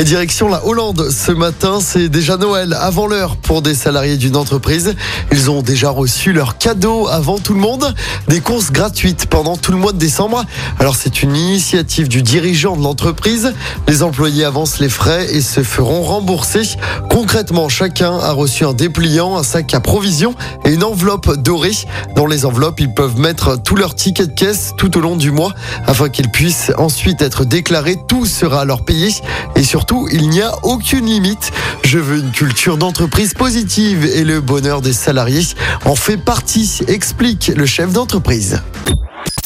Et direction la Hollande, ce matin, c'est déjà Noël avant l'heure pour des salariés d'une entreprise. Ils ont déjà reçu leurs cadeaux avant tout le monde, des courses gratuites pendant tout le mois de décembre. Alors c'est une initiative du dirigeant de l'entreprise. Les employés avancent les frais et se feront rembourser. Concrètement, chacun a reçu un dépliant, un sac à provisions et une enveloppe dorée. Dans les enveloppes, ils peuvent mettre tous leurs tickets de caisse tout au long du mois afin qu'ils puissent ensuite être déclarés. Tout sera alors payé et surtout il n'y a aucune limite. Je veux une culture d'entreprise positive et le bonheur des salariés en fait partie, explique le chef d'entreprise.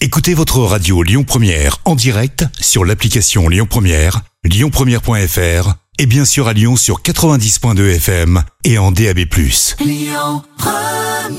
Écoutez votre radio Lyon Première en direct sur l'application Lyon Première, lyonpremière.fr et bien sûr à Lyon sur 90.2 FM et en DAB+. Lyon Première